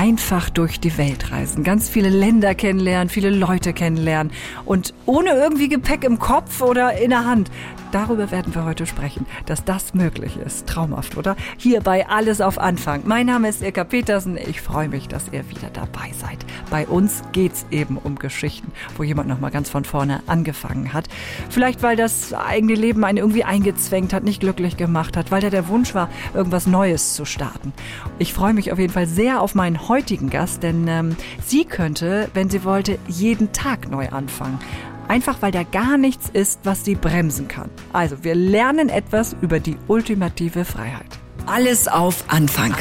einfach durch die Welt reisen, ganz viele Länder kennenlernen, viele Leute kennenlernen und ohne irgendwie Gepäck im Kopf oder in der Hand. Darüber werden wir heute sprechen, dass das möglich ist. Traumhaft, oder? Hier bei Alles auf Anfang. Mein Name ist Ilka Petersen. Ich freue mich, dass ihr wieder dabei seid. Bei uns geht's eben um Geschichten, wo jemand nochmal ganz von vorne angefangen hat. Vielleicht, weil das eigene Leben einen irgendwie eingezwängt hat, nicht glücklich gemacht hat, weil da der Wunsch war, irgendwas Neues zu starten. Ich freue mich auf jeden Fall sehr auf meinen heutigen Gast, denn ähm, sie könnte, wenn sie wollte, jeden Tag neu anfangen. Einfach weil da gar nichts ist, was sie bremsen kann. Also, wir lernen etwas über die ultimative Freiheit. Alles auf Anfang.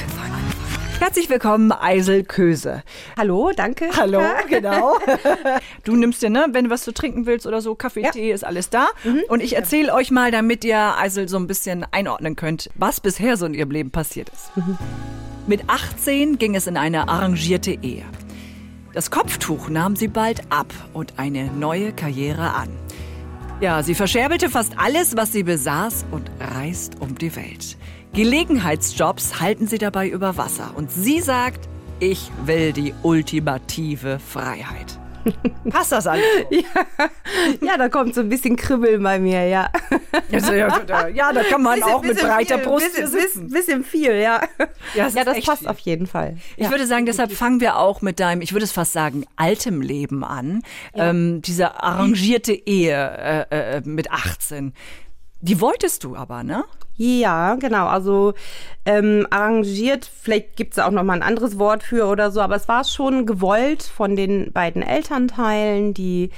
Herzlich willkommen, Eisel Köse. Hallo, danke. Hallo, genau. Du nimmst dir, ne, wenn du was zu trinken willst oder so, Kaffee, ja. Tee, ist alles da. Mhm. Und ich erzähle euch mal, damit ihr Eisel so ein bisschen einordnen könnt, was bisher so in ihrem Leben passiert ist. Mhm. Mit 18 ging es in eine arrangierte Ehe. Das Kopftuch nahm sie bald ab und eine neue Karriere an. Ja, sie verscherbelt fast alles, was sie besaß und reist um die Welt. Gelegenheitsjobs halten sie dabei über Wasser und sie sagt, ich will die ultimative Freiheit. Passt das alles? Ja, ja, da kommt so ein bisschen Kribbeln bei mir, ja. Also, ja, ja, da kann man bisschen, auch mit breiter viel, Brust bisschen, sitzen. Bisschen viel, ja. Ja, das, ja, das passt viel. auf jeden Fall. Ich ja. würde sagen, deshalb fangen wir auch mit deinem, ich würde es fast sagen, altem Leben an. Ähm, diese arrangierte Ehe äh, äh, mit 18. Die wolltest du aber, ne? Ja, genau. Also ähm, arrangiert, vielleicht gibt es auch noch mal ein anderes Wort für oder so, aber es war schon gewollt von den beiden Elternteilen, die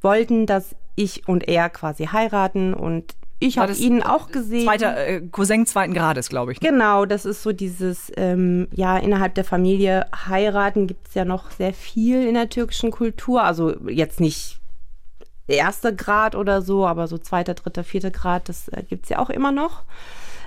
wollten, dass ich und er quasi heiraten und ich habe ihn auch gesehen. Zweiter äh, Cousin zweiten Grades, glaube ich. Ne? Genau, das ist so dieses, ähm, ja, innerhalb der Familie heiraten gibt es ja noch sehr viel in der türkischen Kultur. Also jetzt nicht erster Grad oder so, aber so zweiter, dritter, vierter Grad, das äh, gibt es ja auch immer noch.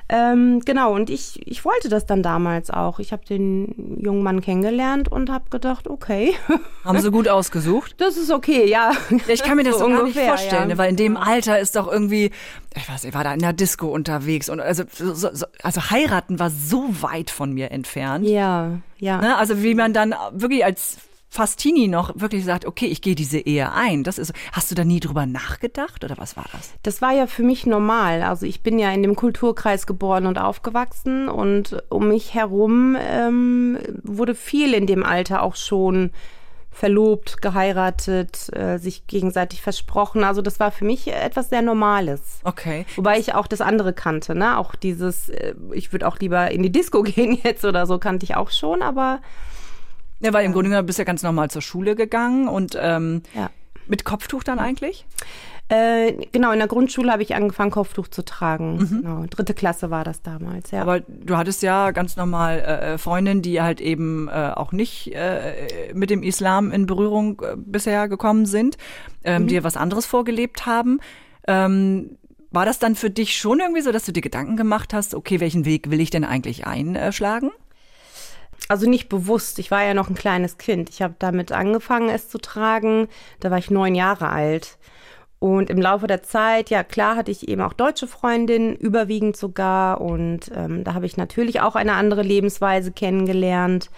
Ähm, genau, und ich, ich wollte das dann damals auch. Ich habe den jungen Mann kennengelernt und habe gedacht, okay. Haben sie gut ausgesucht? Das ist okay, ja. Ich kann mir das so, so ungefähr, gar nicht vorstellen, ja. weil in dem Alter ist doch irgendwie, ich weiß, ich war da in der Disco unterwegs und also, so, so, also heiraten war so weit von mir entfernt. Ja, ja. Ne? Also wie man dann wirklich als Fastini noch wirklich sagt, okay, ich gehe diese Ehe ein. Das ist, hast du da nie drüber nachgedacht oder was war das? Das war ja für mich normal. Also ich bin ja in dem Kulturkreis geboren und aufgewachsen und um mich herum ähm, wurde viel in dem Alter auch schon verlobt, geheiratet, äh, sich gegenseitig versprochen. Also das war für mich etwas sehr Normales. Okay. Wobei ich auch das andere kannte, ne? Auch dieses, äh, ich würde auch lieber in die Disco gehen jetzt oder so, kannte ich auch schon, aber ja, weil im Grunde genommen bist du ja ganz normal zur Schule gegangen und ähm, ja. mit Kopftuch dann eigentlich? Äh, genau, in der Grundschule habe ich angefangen, Kopftuch zu tragen. Mhm. Genau, dritte Klasse war das damals, ja. Aber du hattest ja ganz normal äh, äh Freundinnen, die halt eben äh, auch nicht äh, mit dem Islam in Berührung äh, bisher gekommen sind, ähm, mhm. die was anderes vorgelebt haben. Ähm, war das dann für dich schon irgendwie so, dass du dir Gedanken gemacht hast, okay, welchen Weg will ich denn eigentlich einschlagen? Also nicht bewusst. Ich war ja noch ein kleines Kind. Ich habe damit angefangen, es zu tragen. Da war ich neun Jahre alt. Und im Laufe der Zeit, ja klar, hatte ich eben auch deutsche Freundinnen, überwiegend sogar. Und ähm, da habe ich natürlich auch eine andere Lebensweise kennengelernt.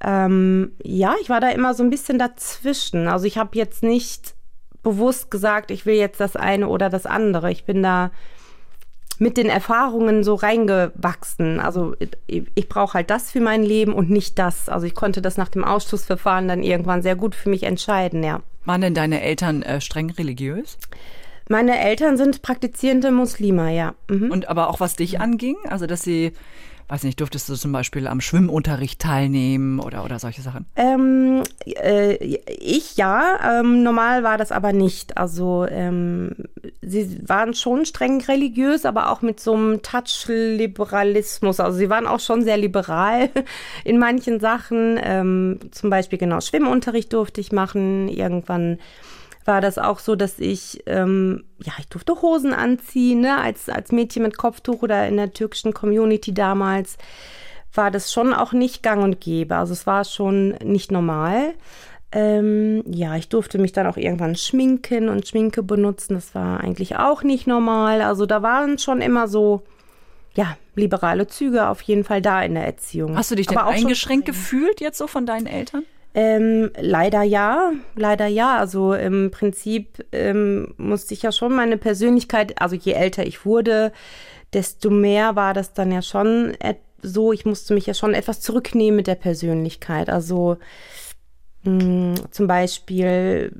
Ähm, ja, ich war da immer so ein bisschen dazwischen. Also ich habe jetzt nicht bewusst gesagt, ich will jetzt das eine oder das andere. Ich bin da mit den Erfahrungen so reingewachsen. Also ich, ich brauche halt das für mein Leben und nicht das. Also ich konnte das nach dem Ausschussverfahren dann irgendwann sehr gut für mich entscheiden, ja. Waren denn deine Eltern äh, streng religiös? Meine Eltern sind praktizierende Muslime, ja. Mhm. Und aber auch was dich anging, also dass sie weiß nicht, durftest du zum Beispiel am Schwimmunterricht teilnehmen oder, oder solche Sachen? Ähm, äh, ich ja, ähm, normal war das aber nicht. Also ähm, sie waren schon streng religiös, aber auch mit so einem Touch-Liberalismus. Also sie waren auch schon sehr liberal in manchen Sachen. Ähm, zum Beispiel genau Schwimmunterricht durfte ich machen. Irgendwann war das auch so, dass ich, ähm, ja, ich durfte Hosen anziehen, ne, als, als Mädchen mit Kopftuch oder in der türkischen Community damals war das schon auch nicht gang und gäbe. Also es war schon nicht normal. Ähm, ja, ich durfte mich dann auch irgendwann schminken und Schminke benutzen. Das war eigentlich auch nicht normal. Also da waren schon immer so ja, liberale Züge auf jeden Fall da in der Erziehung. Hast du dich denn eingeschränkt gefühlt jetzt so von deinen Eltern? Ähm, leider ja, leider ja. Also im Prinzip ähm, musste ich ja schon meine Persönlichkeit, also je älter ich wurde, desto mehr war das dann ja schon so, ich musste mich ja schon etwas zurücknehmen mit der Persönlichkeit. Also mh, hm, zum Beispiel,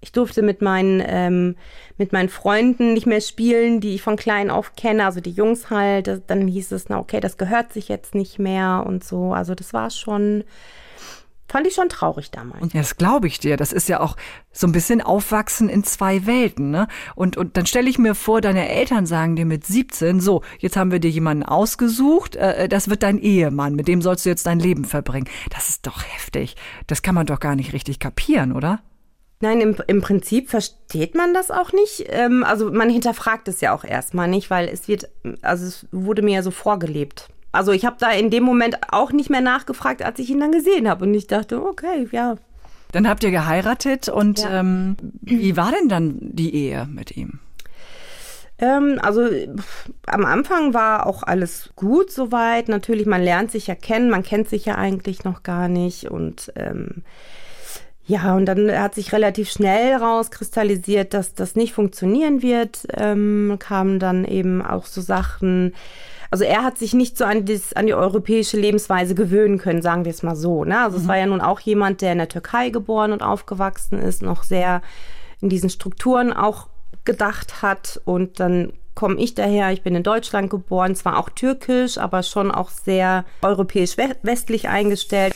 ich durfte mit meinen, ähm, mit meinen Freunden nicht mehr spielen, die ich von klein auf kenne, also die Jungs halt. Dann hieß es, na okay, das gehört sich jetzt nicht mehr und so. Also das war schon Fand ich schon traurig damals. Ja, das glaube ich dir. Das ist ja auch so ein bisschen Aufwachsen in zwei Welten. Ne? Und, und dann stelle ich mir vor, deine Eltern sagen dir mit 17, so, jetzt haben wir dir jemanden ausgesucht, äh, äh, das wird dein Ehemann, mit dem sollst du jetzt dein Leben verbringen. Das ist doch heftig. Das kann man doch gar nicht richtig kapieren, oder? Nein, im, im Prinzip versteht man das auch nicht. Ähm, also man hinterfragt es ja auch erstmal nicht, weil es wird, also es wurde mir ja so vorgelebt. Also ich habe da in dem Moment auch nicht mehr nachgefragt, als ich ihn dann gesehen habe. Und ich dachte, okay, ja. Dann habt ihr geheiratet und ja. ähm, wie war denn dann die Ehe mit ihm? Ähm, also am Anfang war auch alles gut soweit. Natürlich, man lernt sich ja kennen, man kennt sich ja eigentlich noch gar nicht und ähm, ja, und dann hat sich relativ schnell rauskristallisiert, dass das nicht funktionieren wird. Ähm, kamen dann eben auch so Sachen, also er hat sich nicht so an, das, an die europäische Lebensweise gewöhnen können, sagen wir es mal so. Ne? Also mhm. es war ja nun auch jemand, der in der Türkei geboren und aufgewachsen ist, noch sehr in diesen Strukturen auch gedacht hat und dann komme ich daher, ich bin in Deutschland geboren, zwar auch türkisch, aber schon auch sehr europäisch westlich eingestellt.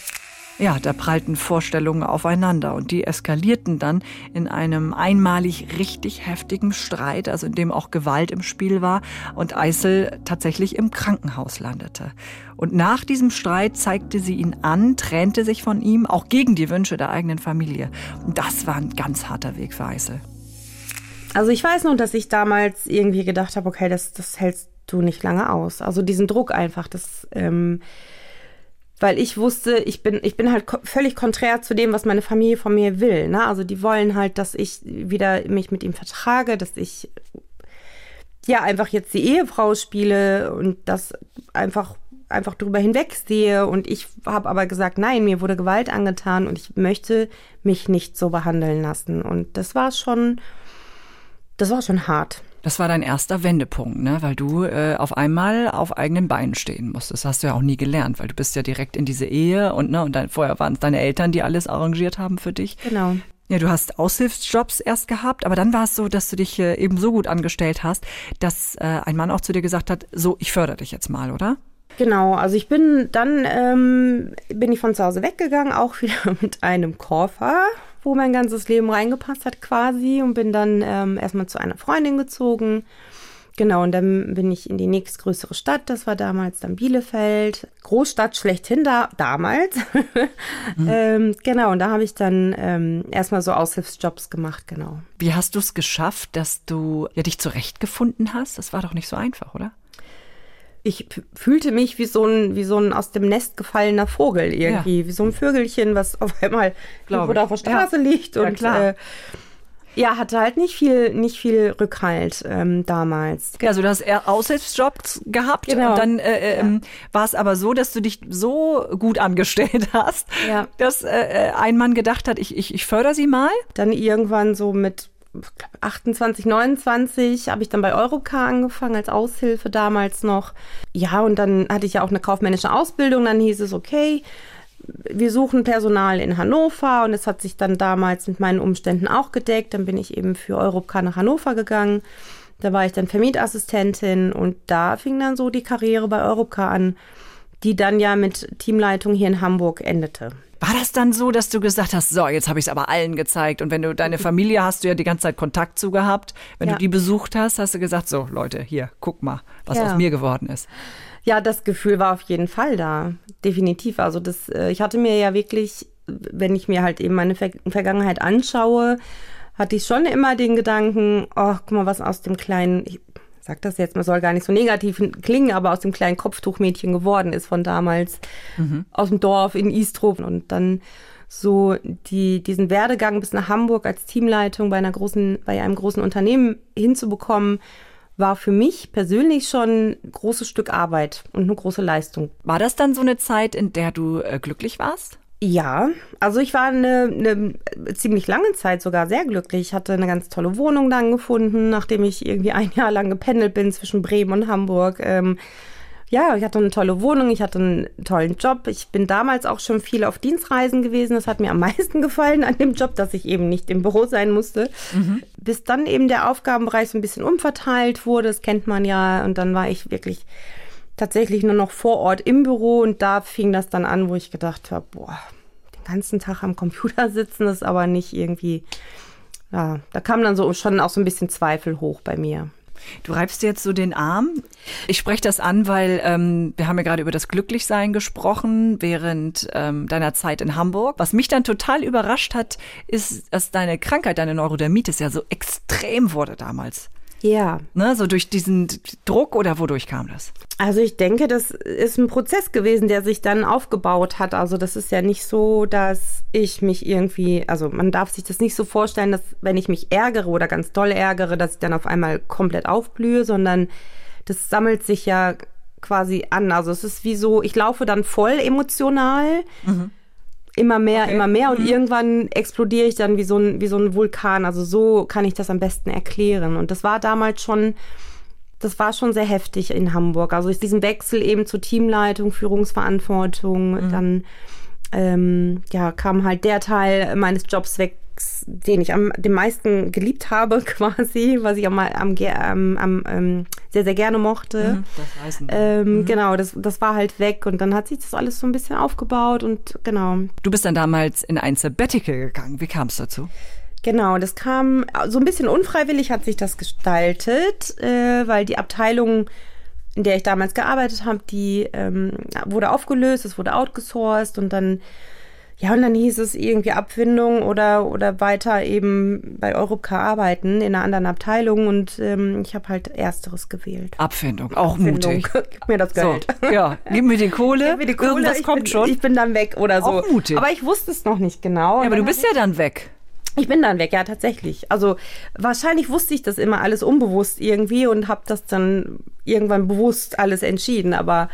Ja, da prallten Vorstellungen aufeinander und die eskalierten dann in einem einmalig richtig heftigen Streit, also in dem auch Gewalt im Spiel war und Eisel tatsächlich im Krankenhaus landete. Und nach diesem Streit zeigte sie ihn an, trennte sich von ihm, auch gegen die Wünsche der eigenen Familie. Und das war ein ganz harter Weg für Eisel. Also ich weiß nur, dass ich damals irgendwie gedacht habe, okay, das, das hältst du nicht lange aus. Also diesen Druck einfach, das... Ähm weil ich wusste, ich bin, ich bin halt völlig konträr zu dem, was meine Familie von mir will. Ne? Also die wollen halt, dass ich wieder mich mit ihm vertrage, dass ich ja einfach jetzt die Ehefrau spiele und das einfach einfach drüber hinwegsehe und ich habe aber gesagt, nein, mir wurde Gewalt angetan und ich möchte mich nicht so behandeln lassen und das war schon das war schon hart. Das war dein erster Wendepunkt, ne? weil du äh, auf einmal auf eigenen Beinen stehen musstest. Das hast du ja auch nie gelernt, weil du bist ja direkt in diese Ehe und, ne, und dann, vorher waren es deine Eltern, die alles arrangiert haben für dich. Genau. Ja, du hast Aushilfsjobs erst gehabt, aber dann war es so, dass du dich äh, eben so gut angestellt hast, dass äh, ein Mann auch zu dir gesagt hat, so, ich fördere dich jetzt mal, oder? Genau, also ich bin dann ähm, bin ich von zu Hause weggegangen, auch wieder mit einem Koffer wo mein ganzes Leben reingepasst hat quasi und bin dann ähm, erstmal zu einer Freundin gezogen. Genau, und dann bin ich in die nächstgrößere Stadt, das war damals dann Bielefeld, Großstadt schlechthin da, damals. mhm. ähm, genau, und da habe ich dann ähm, erstmal so Aushilfsjobs gemacht, genau. Wie hast du es geschafft, dass du ja, dich zurechtgefunden hast? Das war doch nicht so einfach, oder? Ich fühlte mich wie so ein, wie so ein aus dem Nest gefallener Vogel irgendwie, ja. wie so ein Vögelchen, was auf einmal irgendwo da auf der Straße ja. liegt und klar. Äh, ja, hatte halt nicht viel, nicht viel Rückhalt ähm, damals. Also du hast eher Aushilfsjobs gehabt genau. und dann äh, äh ja. Ähm, war es aber so, dass du dich so gut angestellt hast, ja. dass äh, äh ein Mann gedacht hat, ich, ich, ich fördere sie mal. Dann irgendwann so mit 28, 29 habe ich dann bei Europcar angefangen als Aushilfe damals noch. Ja, und dann hatte ich ja auch eine kaufmännische Ausbildung. Dann hieß es, okay, wir suchen Personal in Hannover und es hat sich dann damals mit meinen Umständen auch gedeckt. Dann bin ich eben für Europcar nach Hannover gegangen. Da war ich dann Vermietassistentin und da fing dann so die Karriere bei Europcar an, die dann ja mit Teamleitung hier in Hamburg endete. War das dann so, dass du gesagt hast, so, jetzt habe ich es aber allen gezeigt und wenn du deine Familie hast du ja die ganze Zeit Kontakt zu gehabt, wenn ja. du die besucht hast, hast du gesagt, so Leute, hier, guck mal, was ja. aus mir geworden ist. Ja, das Gefühl war auf jeden Fall da, definitiv. Also das, äh, ich hatte mir ja wirklich, wenn ich mir halt eben meine Vergangenheit anschaue, hatte ich schon immer den Gedanken, oh, guck mal, was aus dem kleinen, ich sag das jetzt, man soll gar nicht so negativ klingen, aber aus dem kleinen Kopftuchmädchen geworden ist von damals, mhm. aus dem Dorf in Istrop und dann so die, diesen Werdegang bis nach Hamburg als Teamleitung bei einer großen, bei einem großen Unternehmen hinzubekommen, war für mich persönlich schon ein großes Stück Arbeit und eine große Leistung. War das dann so eine Zeit, in der du äh, glücklich warst? Ja, also ich war eine, eine ziemlich lange Zeit sogar sehr glücklich. Ich hatte eine ganz tolle Wohnung dann gefunden, nachdem ich irgendwie ein Jahr lang gependelt bin zwischen Bremen und Hamburg. Ähm, ja, ich hatte eine tolle Wohnung, ich hatte einen tollen Job. Ich bin damals auch schon viel auf Dienstreisen gewesen. Das hat mir am meisten gefallen an dem Job, dass ich eben nicht im Büro sein musste. Mhm. Bis dann eben der Aufgabenbereich so ein bisschen umverteilt wurde, das kennt man ja. Und dann war ich wirklich tatsächlich nur noch vor Ort im Büro und da fing das dann an, wo ich gedacht habe, boah, den ganzen Tag am Computer sitzen ist aber nicht irgendwie, ja, da kam dann so schon auch so ein bisschen Zweifel hoch bei mir. Du reibst dir jetzt so den Arm. Ich spreche das an, weil ähm, wir haben ja gerade über das Glücklichsein gesprochen während ähm, deiner Zeit in Hamburg. Was mich dann total überrascht hat, ist, dass deine Krankheit, deine Neurodermitis ja so extrem wurde damals. Ja. Ne, so durch diesen Druck oder wodurch kam das? Also ich denke, das ist ein Prozess gewesen, der sich dann aufgebaut hat. Also das ist ja nicht so, dass ich mich irgendwie, also man darf sich das nicht so vorstellen, dass wenn ich mich ärgere oder ganz doll ärgere, dass ich dann auf einmal komplett aufblühe, sondern das sammelt sich ja quasi an. Also es ist wie so, ich laufe dann voll emotional. Mhm immer mehr, okay. immer mehr und mhm. irgendwann explodiere ich dann wie so, ein, wie so ein Vulkan. Also so kann ich das am besten erklären. Und das war damals schon, das war schon sehr heftig in Hamburg. Also diesen Wechsel eben zur Teamleitung, Führungsverantwortung, mhm. dann ähm, ja, kam halt der Teil meines Jobs weg, den ich am den meisten geliebt habe, quasi, was ich am, am, am, am ähm, sehr, sehr gerne mochte. Mhm. Ähm, mhm. Genau, das, das war halt weg und dann hat sich das alles so ein bisschen aufgebaut und genau. Du bist dann damals in ein Sabbatical gegangen. Wie kam es dazu? Genau, das kam so ein bisschen unfreiwillig hat sich das gestaltet, äh, weil die Abteilung in der ich damals gearbeitet habe, die ähm, wurde aufgelöst, es wurde outgesourced und dann ja, und dann hieß es irgendwie Abfindung oder, oder weiter eben bei Europcar arbeiten in einer anderen Abteilung und ähm, ich habe halt Ersteres gewählt. Abfindung, auch Abfindung. mutig. Gib mir das Geld. So, ja, gib mir die Kohle. Gib mir die Kohle. Irgendwas kommt bin, schon. Ich bin dann weg oder so. Auch mutig. Aber ich wusste es noch nicht genau. Ja, aber du bist ja dann weg. Ich bin dann weg, ja, tatsächlich. Also wahrscheinlich wusste ich das immer alles unbewusst irgendwie und habe das dann irgendwann bewusst alles entschieden, aber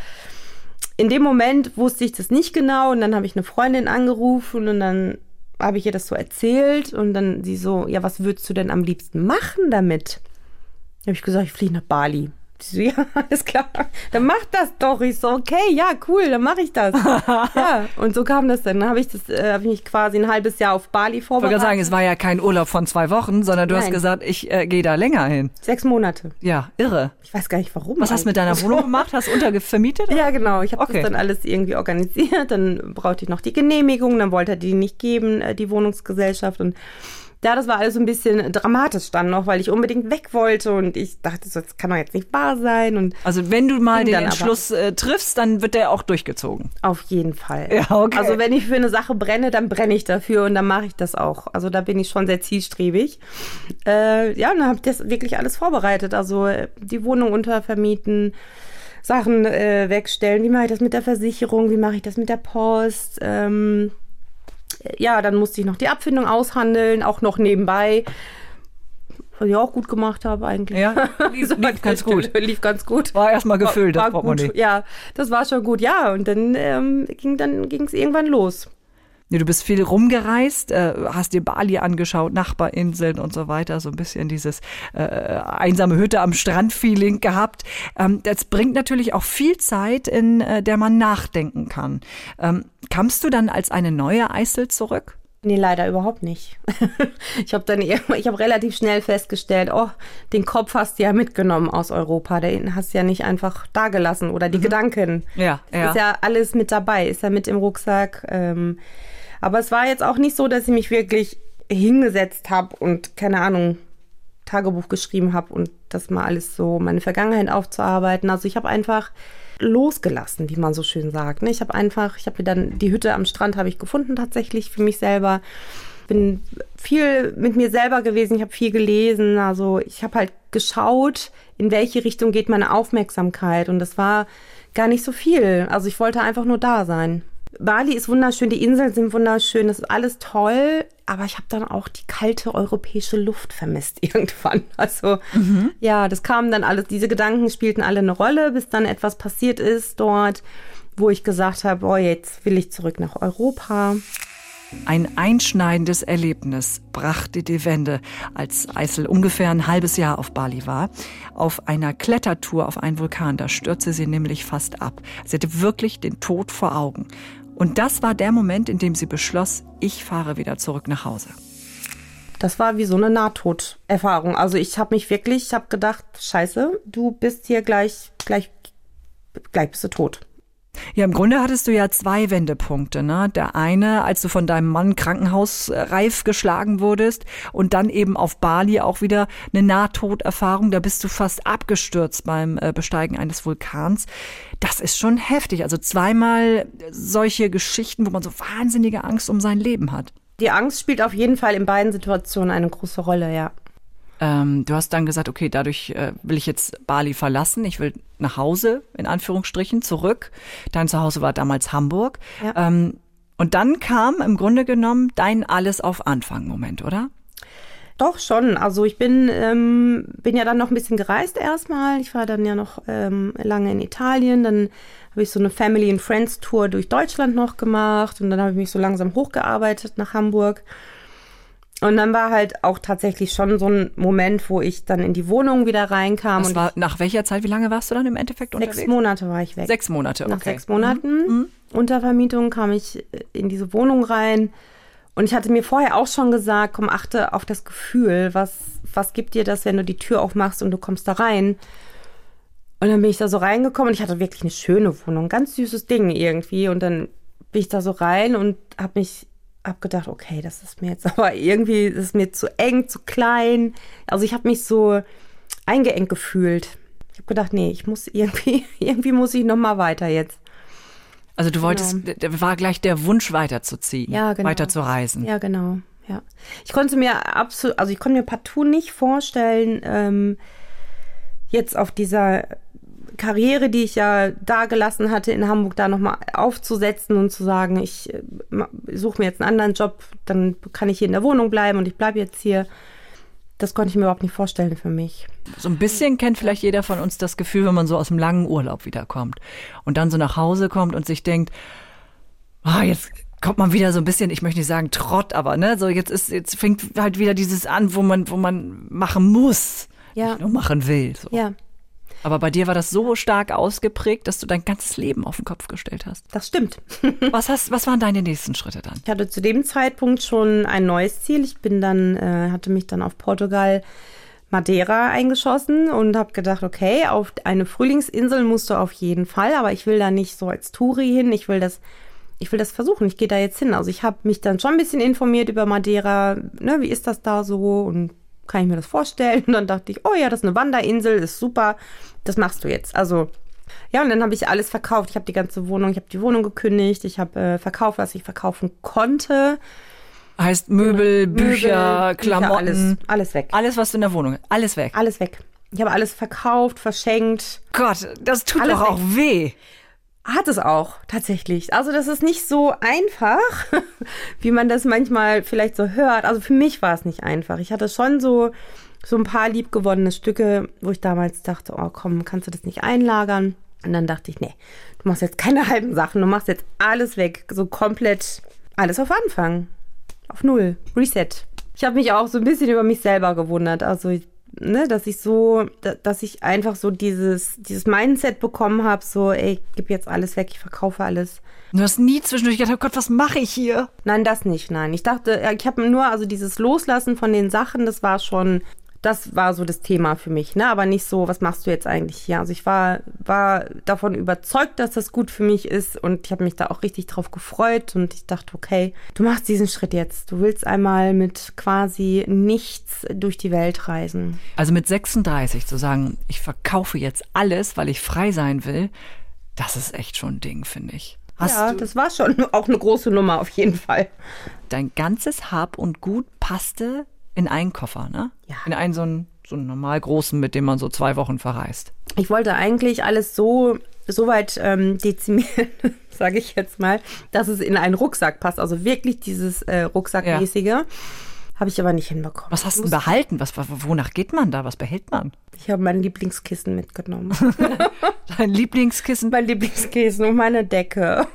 in dem Moment wusste ich das nicht genau und dann habe ich eine Freundin angerufen und dann habe ich ihr das so erzählt und dann sie so, ja, was würdest du denn am liebsten machen damit? Da habe ich gesagt, ich fliege nach Bali. So, ja, alles klar. Dann mach das doch. Ich so, okay, ja, cool, dann mache ich das. ja, und so kam das dann. Dann habe ich das, äh, habe ich mich quasi ein halbes Jahr auf Bali vorbereitet. Ich wollte sagen, es war ja kein Urlaub von zwei Wochen, sondern du Nein. hast gesagt, ich äh, gehe da länger hin. Sechs Monate. Ja, irre. Ich weiß gar nicht warum. Was eigentlich. hast du mit deiner Wohnung gemacht? Hast du untervermietet? ja, genau. Ich habe okay. das dann alles irgendwie organisiert. Dann brauchte ich noch die Genehmigung. Dann wollte er die nicht geben, äh, die Wohnungsgesellschaft. Und ja, das war alles ein bisschen dramatisch dann noch, weil ich unbedingt weg wollte und ich dachte, so, das kann doch jetzt nicht wahr sein. Und also wenn du mal den Entschluss äh, triffst, dann wird der auch durchgezogen. Auf jeden Fall. Ja, okay. Also wenn ich für eine Sache brenne, dann brenne ich dafür und dann mache ich das auch. Also da bin ich schon sehr zielstrebig. Äh, ja, und dann habe ich das wirklich alles vorbereitet. Also äh, die Wohnung untervermieten. Sachen äh, wegstellen. Wie mache ich das mit der Versicherung? Wie mache ich das mit der Post? Ähm, ja, dann musste ich noch die Abfindung aushandeln, auch noch nebenbei. Was ich auch gut gemacht habe eigentlich. Ja, lief, lief ganz gut. Lief ganz gut. War erstmal gefüllt, war, das Portemonnaie. Gut. Ja, das war schon gut. Ja, und dann ähm, ging dann ging's irgendwann los. Du bist viel rumgereist, äh, hast dir Bali angeschaut, Nachbarinseln und so weiter, so ein bisschen dieses äh, einsame Hütte am Strand-Feeling gehabt. Ähm, das bringt natürlich auch viel Zeit, in äh, der man nachdenken kann. Ähm, kamst du dann als eine neue Eisel zurück? Nee, leider überhaupt nicht. ich habe dann ich habe relativ schnell festgestellt, oh, den Kopf hast du ja mitgenommen aus Europa, den hast du ja nicht einfach dagelassen oder die mhm. Gedanken. Ja, ja. Ist ja alles mit dabei, ist ja mit im Rucksack. Ähm, aber es war jetzt auch nicht so, dass ich mich wirklich hingesetzt habe und keine Ahnung, Tagebuch geschrieben habe und das mal alles so, meine Vergangenheit aufzuarbeiten. Also ich habe einfach losgelassen, wie man so schön sagt. Ne? Ich habe einfach, ich habe dann die Hütte am Strand habe ich gefunden tatsächlich für mich selber. Bin viel mit mir selber gewesen, ich habe viel gelesen, also ich habe halt geschaut, in welche Richtung geht meine Aufmerksamkeit und das war gar nicht so viel. Also ich wollte einfach nur da sein. Bali ist wunderschön, die Inseln sind wunderschön, das ist alles toll, aber ich habe dann auch die kalte europäische Luft vermisst irgendwann. Also mhm. ja, das kam dann alles, diese Gedanken spielten alle eine Rolle, bis dann etwas passiert ist dort, wo ich gesagt habe, oh, jetzt will ich zurück nach Europa. Ein einschneidendes Erlebnis brachte die Wende, als Eisel ungefähr ein halbes Jahr auf Bali war. Auf einer Klettertour auf einen Vulkan, da stürzte sie nämlich fast ab. Sie hatte wirklich den Tod vor Augen. Und das war der Moment, in dem sie beschloss, ich fahre wieder zurück nach Hause. Das war wie so eine Nahtoderfahrung. Also ich habe mich wirklich, ich habe gedacht, scheiße, du bist hier gleich, gleich, gleich bist du tot. Ja, im Grunde hattest du ja zwei Wendepunkte. Ne? Der eine, als du von deinem Mann krankenhausreif geschlagen wurdest und dann eben auf Bali auch wieder eine Nahtoderfahrung. Da bist du fast abgestürzt beim äh, Besteigen eines Vulkans. Das ist schon heftig. Also zweimal solche Geschichten, wo man so wahnsinnige Angst um sein Leben hat. Die Angst spielt auf jeden Fall in beiden Situationen eine große Rolle, ja. Ähm, du hast dann gesagt, okay, dadurch äh, will ich jetzt Bali verlassen. Ich will nach Hause, in Anführungsstrichen, zurück. Dein Zuhause war damals Hamburg. Ja. Ähm, und dann kam im Grunde genommen dein Alles auf Anfang-Moment, oder? Doch schon. Also ich bin, ähm, bin ja dann noch ein bisschen gereist erstmal. Ich war dann ja noch ähm, lange in Italien. Dann habe ich so eine Family and Friends Tour durch Deutschland noch gemacht und dann habe ich mich so langsam hochgearbeitet nach Hamburg. Und dann war halt auch tatsächlich schon so ein Moment, wo ich dann in die Wohnung wieder reinkam. Das war nach welcher Zeit? Wie lange warst du dann im Endeffekt unterwegs? Sechs Monate war ich weg. Sechs Monate, okay. Nach sechs Monaten mhm. mhm. Untervermietung kam ich in diese Wohnung rein. Und ich hatte mir vorher auch schon gesagt, komm, achte auf das Gefühl. Was, was gibt dir das, wenn du die Tür aufmachst und du kommst da rein? Und dann bin ich da so reingekommen und ich hatte wirklich eine schöne Wohnung, ganz süßes Ding irgendwie. Und dann bin ich da so rein und habe mich habe gedacht, okay, das ist mir jetzt aber irgendwie, das ist mir zu eng, zu klein. Also ich habe mich so eingeengt gefühlt. Ich habe gedacht, nee, ich muss irgendwie, irgendwie muss ich noch mal weiter jetzt. Also du wolltest, genau. war gleich der Wunsch weiterzuziehen, ja, genau. weiter zu reisen. Ja, genau. Ja, ich konnte mir absolut, also ich konnte mir partout nicht vorstellen, ähm, jetzt auf dieser Karriere, die ich ja da gelassen hatte in Hamburg, da nochmal aufzusetzen und zu sagen, ich äh, suche mir jetzt einen anderen Job, dann kann ich hier in der Wohnung bleiben und ich bleibe jetzt hier. Das konnte ich mir überhaupt nicht vorstellen für mich. So ein bisschen kennt vielleicht jeder von uns das Gefühl, wenn man so aus einem langen Urlaub wiederkommt und dann so nach Hause kommt und sich denkt, ah, jetzt kommt man wieder so ein bisschen, ich möchte nicht sagen Trott, aber ne, so jetzt ist, jetzt fängt halt wieder dieses an, wo man, wo man machen muss, ja. nicht nur machen will. So. Ja. Aber bei dir war das so stark ausgeprägt, dass du dein ganzes Leben auf den Kopf gestellt hast. Das stimmt. was, hast, was waren deine nächsten Schritte dann? Ich hatte zu dem Zeitpunkt schon ein neues Ziel. Ich bin dann, äh, hatte mich dann auf Portugal Madeira eingeschossen und habe gedacht, okay, auf eine Frühlingsinsel musst du auf jeden Fall, aber ich will da nicht so als Touri hin. Ich will das ich will das versuchen, ich gehe da jetzt hin. Also ich habe mich dann schon ein bisschen informiert über Madeira, ne, wie ist das da so und kann ich mir das vorstellen? Und dann dachte ich, oh ja, das ist eine Wanderinsel, ist super, das machst du jetzt. Also ja, und dann habe ich alles verkauft. Ich habe die ganze Wohnung, ich habe die Wohnung gekündigt, ich habe äh, verkauft, was ich verkaufen konnte. Heißt Möbel, Möbel Bücher, Klamotten. alles, alles weg. Alles, was in der Wohnung alles weg. Alles weg. Ich habe alles verkauft, verschenkt. Gott, das tut alles doch auch weh. Hat es auch, tatsächlich. Also das ist nicht so einfach, wie man das manchmal vielleicht so hört. Also für mich war es nicht einfach. Ich hatte schon so, so ein paar liebgewonnene Stücke, wo ich damals dachte, oh komm, kannst du das nicht einlagern? Und dann dachte ich, nee, du machst jetzt keine halben Sachen, du machst jetzt alles weg, so komplett alles auf Anfang. Auf Null. Reset. Ich habe mich auch so ein bisschen über mich selber gewundert. Also ich ne, dass ich so, dass ich einfach so dieses, dieses Mindset bekommen habe, so, ey, gib jetzt alles weg, ich verkaufe alles. Du hast nie zwischendurch gedacht, oh Gott, was mache ich hier? Nein, das nicht, nein. Ich dachte, ich habe nur, also dieses Loslassen von den Sachen, das war schon das war so das Thema für mich, ne? Aber nicht so, was machst du jetzt eigentlich hier? Also ich war, war davon überzeugt, dass das gut für mich ist und ich habe mich da auch richtig drauf gefreut und ich dachte, okay, du machst diesen Schritt jetzt. Du willst einmal mit quasi nichts durch die Welt reisen. Also mit 36 zu sagen, ich verkaufe jetzt alles, weil ich frei sein will, das ist echt schon ein Ding, finde ich. Hast ja, das war schon auch eine große Nummer auf jeden Fall. Dein ganzes Hab und Gut passte in einen Koffer, ne? Ja. In einen so einen, so einen normal großen, mit dem man so zwei Wochen verreist. Ich wollte eigentlich alles so so weit ähm, dezimiert, sage ich jetzt mal, dass es in einen Rucksack passt. Also wirklich dieses äh, Rucksackmäßige. Habe ich aber nicht hinbekommen. Was hast du denn behalten? Was, wonach geht man da? Was behält man? Ich habe mein Lieblingskissen mitgenommen. Dein Lieblingskissen? mein Lieblingskissen und meine Decke.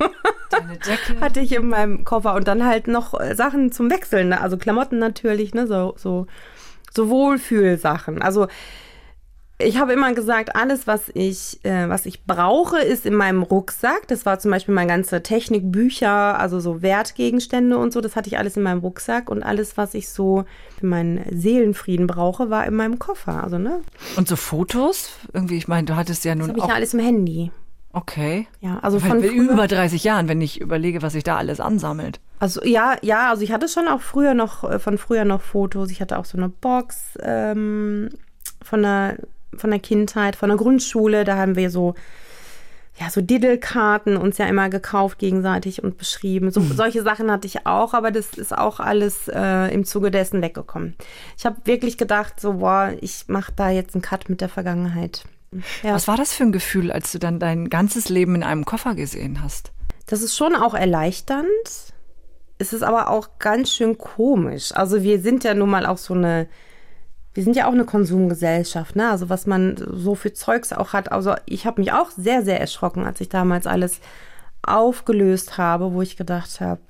Deine Decke? Hatte ich in meinem Koffer und dann halt noch äh, Sachen zum Wechseln. Ne? Also Klamotten natürlich, ne? so, so, so Wohlfühlsachen. Also ich habe immer gesagt, alles, was ich, äh, was ich brauche, ist in meinem Rucksack. Das war zum Beispiel meine ganze Technik, Bücher, also so Wertgegenstände und so. Das hatte ich alles in meinem Rucksack. Und alles, was ich so für meinen Seelenfrieden brauche, war in meinem Koffer. Also, ne? Und so Fotos? Irgendwie, ich meine, du hattest ja nun Das habe ich ja alles im Handy. Okay. Ja, also Von von über 30 Jahren, wenn ich überlege, was sich da alles ansammelt. Also ja, ja, also ich hatte schon auch früher noch, äh, von früher noch Fotos. Ich hatte auch so eine Box ähm, von der, von der Kindheit, von der Grundschule. Da haben wir so, ja, so Diddle-Karten uns ja immer gekauft gegenseitig und beschrieben. So, solche Sachen hatte ich auch, aber das ist auch alles äh, im Zuge dessen weggekommen. Ich habe wirklich gedacht, so, boah, ich mache da jetzt einen Cut mit der Vergangenheit. Ja. Was war das für ein Gefühl, als du dann dein ganzes Leben in einem Koffer gesehen hast? Das ist schon auch erleichternd. Es ist aber auch ganz schön komisch. Also wir sind ja nun mal auch so eine, wir sind ja auch eine Konsumgesellschaft, ne? Also was man so für Zeugs auch hat. Also ich habe mich auch sehr, sehr erschrocken, als ich damals alles aufgelöst habe, wo ich gedacht habe,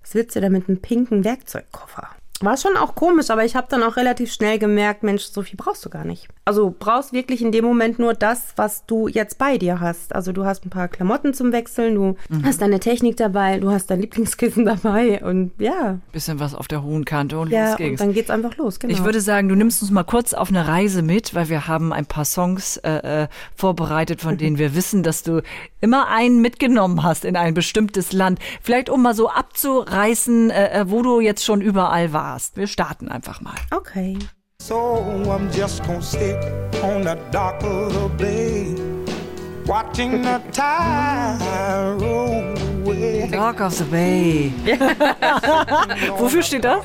was willst du denn mit einem pinken Werkzeugkoffer? War schon auch komisch, aber ich habe dann auch relativ schnell gemerkt, Mensch, so viel brauchst du gar nicht. Also brauchst wirklich in dem Moment nur das, was du jetzt bei dir hast. Also du hast ein paar Klamotten zum Wechseln, du hast deine Technik dabei, du hast dein Lieblingskissen dabei und ja, Bisschen was auf der hohen Kante und ja los und geht's. dann geht's einfach los. Genau. Ich würde sagen, du nimmst uns mal kurz auf eine Reise mit, weil wir haben ein paar Songs äh, äh, vorbereitet, von denen wir wissen, dass du immer einen mitgenommen hast in ein bestimmtes Land. Vielleicht um mal so abzureißen, äh, äh, wo du jetzt schon überall warst. Wir starten einfach mal. okay. So I'm just gonna sit on the dock of the bay, watching the tide roll away. Dog of the Bay. Wofür steht das?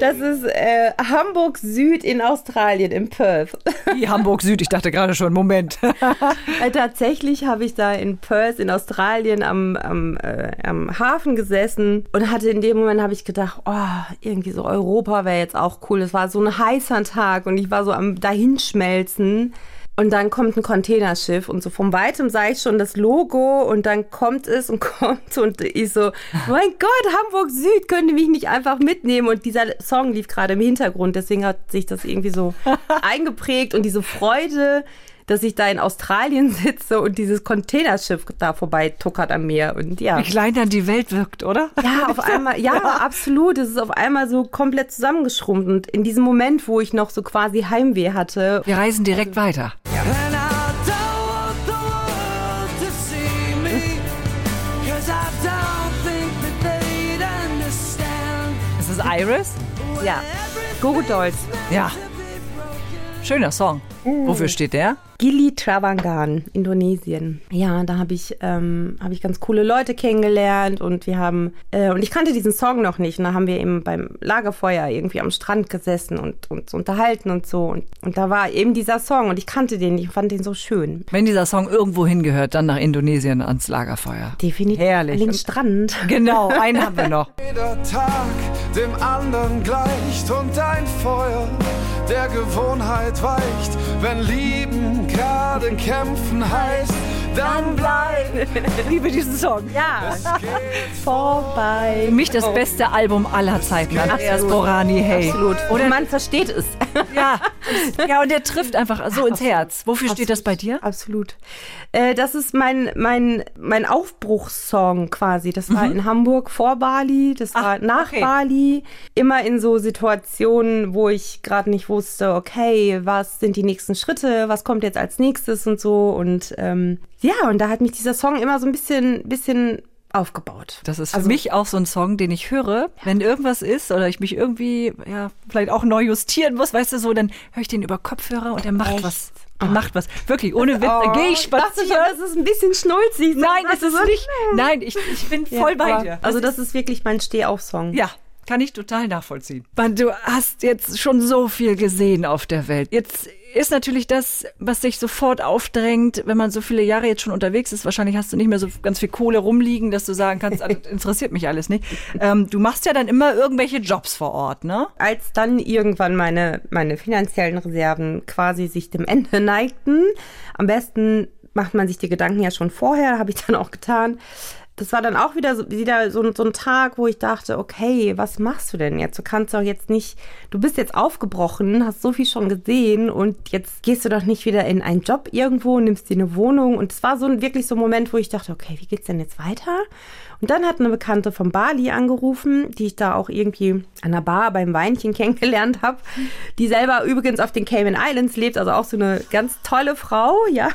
Das ist äh, Hamburg Süd in Australien, in Perth. Die Hamburg Süd. Ich dachte gerade schon, Moment. Äh, Tatsächlich habe ich da in Perth in Australien am, am, äh, am Hafen gesessen und hatte in dem Moment habe ich gedacht, oh, irgendwie so Europa wäre jetzt auch cool. Es war so ein heißer Tag und ich war so am dahinschmelzen. Und dann kommt ein Containerschiff und so von weitem sah ich schon das Logo und dann kommt es und kommt und ich so, mein Gott, Hamburg Süd, könnte mich nicht einfach mitnehmen. Und dieser Song lief gerade im Hintergrund, deswegen hat sich das irgendwie so eingeprägt und diese Freude, dass ich da in Australien sitze und dieses Containerschiff da vorbei tuckert am Meer. Und ja. Wie klein dann die Welt wirkt, oder? Ja, auf einmal, ja, absolut. Es ist auf einmal so komplett zusammengeschrumpft. Und in diesem Moment, wo ich noch so quasi Heimweh hatte, Wir reisen direkt weiter. Understand. Ist es Iris? ja, Gogo Dolls. Ja. Schöner Song. Wofür steht der? Gili Travangan, Indonesien. Ja, da habe ich, ähm, hab ich ganz coole Leute kennengelernt und wir haben, äh, und ich kannte diesen Song noch nicht. Und da haben wir eben beim Lagerfeuer irgendwie am Strand gesessen und uns unterhalten und so. Und, und da war eben dieser Song und ich kannte den, ich fand den so schön. Wenn dieser Song irgendwo hingehört, dann nach Indonesien ans Lagerfeuer. Definitiv. Herrlich. An den Und- Strand. Genau, einen haben wir noch. Jeder Tag dem anderen gleicht und ein Feuer der Gewohnheit weicht. Wenn Lieben gerade kämpfen heißt, dann bleib. Ich liebe diesen Song. Ja, vorbei. Für mich das beste Album aller Zeiten. Andreas Absolut. Borani, hey. Absolut. Oder Und man versteht es. ja, ja, und der trifft einfach so ins Herz. Wofür steht das bei dir? Absolut. Äh, das ist mein, mein, mein Aufbruchssong quasi. Das war in Hamburg vor Bali, das Ach, war nach okay. Bali. Immer in so Situationen, wo ich gerade nicht wusste, okay, was sind die nächsten Schritte, was kommt jetzt als nächstes und so. Und ähm, ja, und da hat mich dieser Song immer so ein bisschen, bisschen aufgebaut. Das ist für Also- mich auch so ein Song, den ich höre, wenn irgendwas ist oder ich mich irgendwie, ja, vielleicht auch neu justieren muss, weißt du so, dann höre ich den über Kopfhörer und der macht Echt? was. Der macht was. Wirklich, ohne Witz, dann gehe ich Oh, dachte spazieren. schon, das ist ein bisschen schnulzig. Nein, das du ist so? nicht. Nein, ich, ich bin Ja, voll bei aber- dir. Also das ist wirklich mein Stehauf-Song. ja, Kann ich total nachvollziehen. Man, du hast jetzt schon so viel gesehen auf der Welt. Jetzt ist natürlich das, was sich sofort aufdrängt, wenn man so viele Jahre jetzt schon unterwegs ist. Wahrscheinlich hast du nicht mehr so ganz viel Kohle rumliegen, dass du sagen kannst, also, interessiert mich alles nicht. Ähm, du machst ja dann immer irgendwelche Jobs vor Ort, ne? Als dann irgendwann meine, meine finanziellen Reserven quasi sich dem Ende neigten, am besten macht man sich die Gedanken ja schon vorher, habe ich dann auch getan, das war dann auch wieder so, wieder so, so ein Tag, wo ich dachte, okay, was machst du denn jetzt? Du kannst doch jetzt nicht, du bist jetzt aufgebrochen, hast so viel schon gesehen und jetzt gehst du doch nicht wieder in einen Job irgendwo, nimmst dir eine Wohnung. Und es war so ein, wirklich so ein Moment, wo ich dachte, okay, wie geht's denn jetzt weiter? Und dann hat eine Bekannte von Bali angerufen, die ich da auch irgendwie an der Bar beim Weinchen kennengelernt habe, die selber übrigens auf den Cayman Islands lebt, also auch so eine ganz tolle Frau, ja.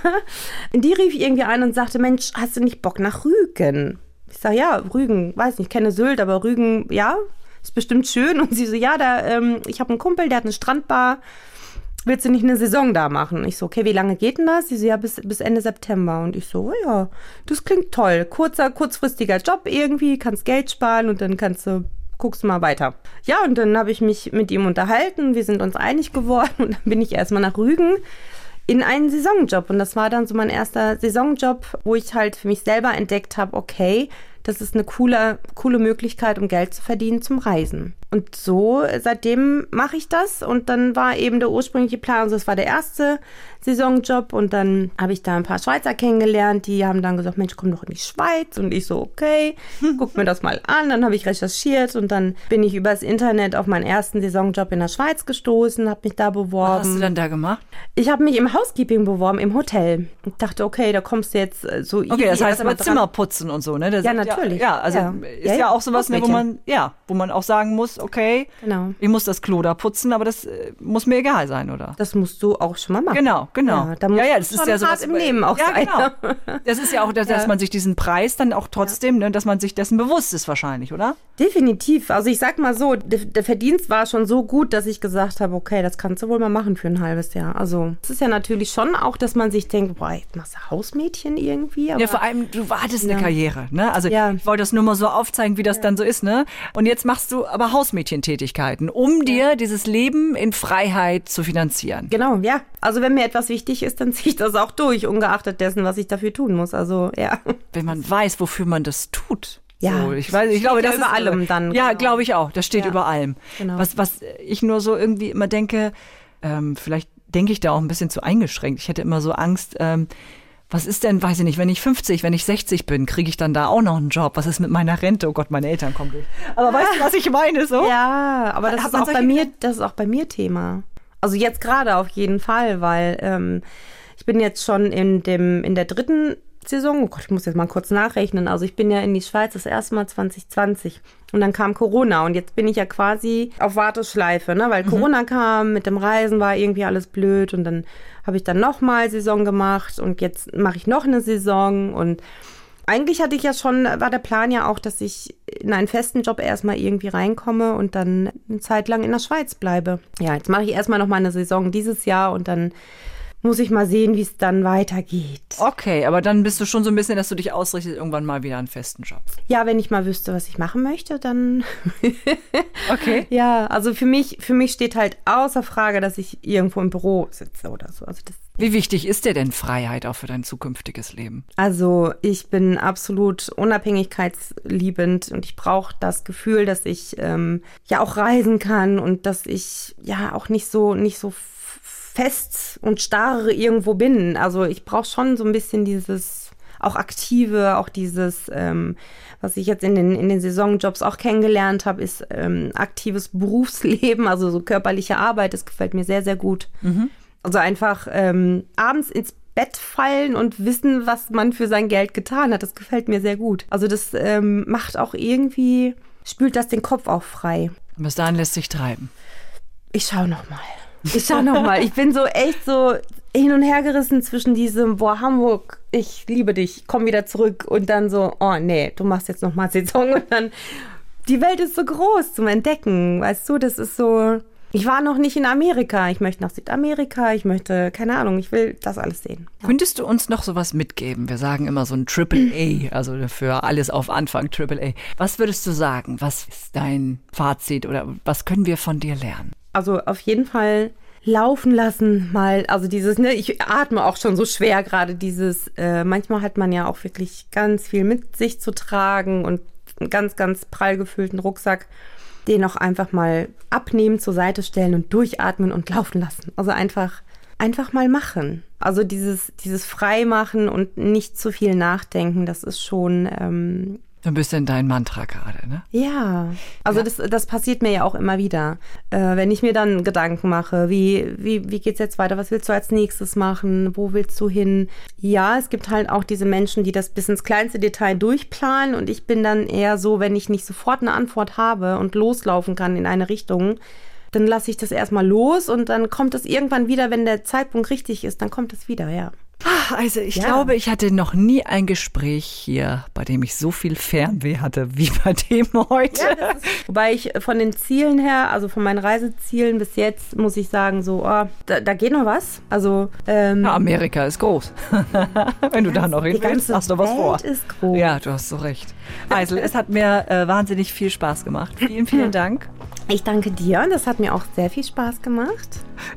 Und die rief irgendwie an und sagte, Mensch, hast du nicht Bock nach Rügen? Ich sage, ja, Rügen, weiß nicht, ich kenne Sylt, aber Rügen, ja, ist bestimmt schön. Und sie so, ja, da, ähm, ich habe einen Kumpel, der hat eine Strandbar willst du nicht eine Saison da machen? Ich so, okay, wie lange geht denn das? Sie so, ja, bis, bis Ende September. Und ich so, oh ja, das klingt toll. Kurzer, kurzfristiger Job irgendwie, kannst Geld sparen und dann kannst du, guckst du mal weiter. Ja, und dann habe ich mich mit ihm unterhalten, wir sind uns einig geworden und dann bin ich erstmal nach Rügen in einen Saisonjob. Und das war dann so mein erster Saisonjob, wo ich halt für mich selber entdeckt habe, okay, das ist eine coole, coole Möglichkeit, um Geld zu verdienen zum Reisen. Und so, seitdem mache ich das. Und dann war eben der ursprüngliche Plan, also das war der erste Saisonjob. Und dann habe ich da ein paar Schweizer kennengelernt, die haben dann gesagt, Mensch, komm doch in die Schweiz. Und ich so, okay, guck mir das mal an. Dann habe ich recherchiert und dann bin ich übers Internet auf meinen ersten Saisonjob in der Schweiz gestoßen, habe mich da beworben. Was hast du dann da gemacht? Ich habe mich im Housekeeping beworben, im Hotel. Ich dachte, okay, da kommst du jetzt äh, so Okay, das heißt aber Zimmer putzen und so, ne? Das ja, natürlich. Ja, also ja. ist ja, ja auch sowas, ne, wo man, ja, wo man auch sagen muss, okay, genau. ich muss das Klo da putzen, aber das äh, muss mir egal sein, oder? Das musst du auch schon mal machen. Genau, genau. Ja, da ja, ja, das ist ja sowas im Leben auch ja, sein. Genau. Das ist ja auch, dass, dass man sich diesen Preis dann auch trotzdem, ne, dass man sich dessen bewusst ist wahrscheinlich, oder? Definitiv. Also ich sag mal so, der, der Verdienst war schon so gut, dass ich gesagt habe, okay, das kannst du wohl mal machen für ein halbes Jahr. Also es ist ja natürlich schon auch, dass man sich denkt, boah, jetzt machst du Hausmädchen irgendwie. ja, vor allem, du wartest eine Karriere, ne? Also ich wollte das nur mal so aufzeigen, wie das dann so ist, ne? Und jetzt machst du aber Hausmädchentätigkeiten, um dir dieses Leben in Freiheit zu finanzieren. Genau, ja. Also wenn mir etwas wichtig ist, dann ziehe ich das auch durch, ungeachtet dessen, was ich dafür tun muss. Also ja. Wenn man weiß, wofür man das tut. Ja, so, ich weiß, ich glaube, das über ist, allem dann. Ja, genau. glaube ich auch. Das steht ja. über allem. Genau. Was, was ich nur so irgendwie immer denke, ähm, vielleicht denke ich da auch ein bisschen zu eingeschränkt. Ich hätte immer so Angst, ähm, was ist denn, weiß ich nicht, wenn ich 50, wenn ich 60 bin, kriege ich dann da auch noch einen Job? Was ist mit meiner Rente? Oh Gott, meine Eltern kommen durch. Aber weißt du, was ich meine? So? Ja, aber das ist auch bei mir, das ist auch bei mir Thema. Also jetzt gerade auf jeden Fall, weil ähm, ich bin jetzt schon in dem in der dritten Saison. Oh Gott, ich muss jetzt mal kurz nachrechnen. Also ich bin ja in die Schweiz das erste Mal 2020 und dann kam Corona und jetzt bin ich ja quasi auf Warteschleife, ne? Weil mhm. Corona kam, mit dem Reisen war irgendwie alles blöd und dann habe ich dann nochmal Saison gemacht und jetzt mache ich noch eine Saison und eigentlich hatte ich ja schon, war der Plan ja auch, dass ich in einen festen Job erstmal irgendwie reinkomme und dann eine Zeit lang in der Schweiz bleibe. Ja, jetzt mache ich erstmal noch mal eine Saison dieses Jahr und dann muss ich mal sehen, wie es dann weitergeht. Okay, aber dann bist du schon so ein bisschen, dass du dich ausrichtest, irgendwann mal wieder einen festen Job. Ja, wenn ich mal wüsste, was ich machen möchte, dann. okay. Ja, also für mich, für mich steht halt außer Frage, dass ich irgendwo im Büro sitze oder so. Also das wie wichtig ist dir denn Freiheit auch für dein zukünftiges Leben? Also ich bin absolut unabhängigkeitsliebend und ich brauche das Gefühl, dass ich ähm, ja auch reisen kann und dass ich ja auch nicht so nicht so fest und starr irgendwo bin. Also ich brauche schon so ein bisschen dieses auch aktive, auch dieses, ähm, was ich jetzt in den, in den Saisonjobs auch kennengelernt habe, ist ähm, aktives Berufsleben, also so körperliche Arbeit. Das gefällt mir sehr, sehr gut. Mhm. Also einfach ähm, abends ins Bett fallen und wissen, was man für sein Geld getan hat. Das gefällt mir sehr gut. Also das ähm, macht auch irgendwie, spült das den Kopf auch frei. Bis dahin lässt sich treiben. Ich schau noch mal. Ich schau noch mal. Ich bin so echt so hin und her gerissen zwischen diesem, boah, Hamburg, ich liebe dich, komm wieder zurück und dann so, oh nee, du machst jetzt noch mal Saison und dann, die Welt ist so groß zum Entdecken, weißt du, das ist so, Ich war noch nicht in Amerika. Ich möchte nach Südamerika. Ich möchte, keine Ahnung, ich will das alles sehen. Könntest du uns noch sowas mitgeben? Wir sagen immer so ein Triple A, also für alles auf Anfang Triple A. Was würdest du sagen? Was ist dein Fazit oder was können wir von dir lernen? Also auf jeden Fall laufen lassen, mal, also dieses, ne, ich atme auch schon so schwer gerade, dieses, äh, manchmal hat man ja auch wirklich ganz viel mit sich zu tragen und einen ganz, ganz prall gefüllten Rucksack den auch einfach mal abnehmen, zur Seite stellen und durchatmen und laufen lassen. Also einfach, einfach mal machen. Also dieses, dieses Freimachen und nicht zu viel nachdenken, das ist schon ähm, so ein bisschen dein Mantra gerade, ne? Ja, also ja. Das, das passiert mir ja auch immer wieder. Äh, wenn ich mir dann Gedanken mache, wie, wie, wie geht's jetzt weiter, was willst du als nächstes machen, wo willst du hin? Ja, es gibt halt auch diese Menschen, die das bis ins kleinste Detail durchplanen und ich bin dann eher so, wenn ich nicht sofort eine Antwort habe und loslaufen kann in eine Richtung, dann lasse ich das erstmal los und dann kommt es irgendwann wieder, wenn der Zeitpunkt richtig ist, dann kommt es wieder, ja. Also ich ja. glaube, ich hatte noch nie ein Gespräch hier, bei dem ich so viel Fernweh hatte wie bei dem heute. Ja, ist, wobei ich von den Zielen her, also von meinen Reisezielen bis jetzt, muss ich sagen, so, oh, da, da geht noch was. Also ähm, ja, Amerika ist groß. Wenn du da noch hin willst, hast du was Welt vor. Ist groß. Ja, du hast so recht. Eisel, es hat mir äh, wahnsinnig viel Spaß gemacht. Vielen, vielen Dank. Ich danke dir. Das hat mir auch sehr viel Spaß gemacht.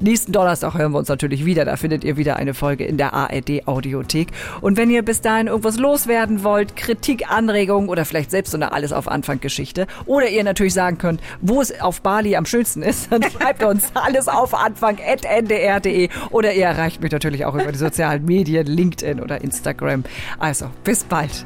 Nächsten Donnerstag hören wir uns natürlich wieder. Da findet ihr wieder eine Folge in der ARD Audiothek. Und wenn ihr bis dahin irgendwas loswerden wollt, Kritik, Anregungen oder vielleicht selbst so eine Alles auf Anfang Geschichte oder ihr natürlich sagen könnt, wo es auf Bali am schönsten ist, dann schreibt uns alles auf Anfang at ndr.de oder ihr erreicht mich natürlich auch über die sozialen Medien, LinkedIn oder Instagram. Also, bis bald.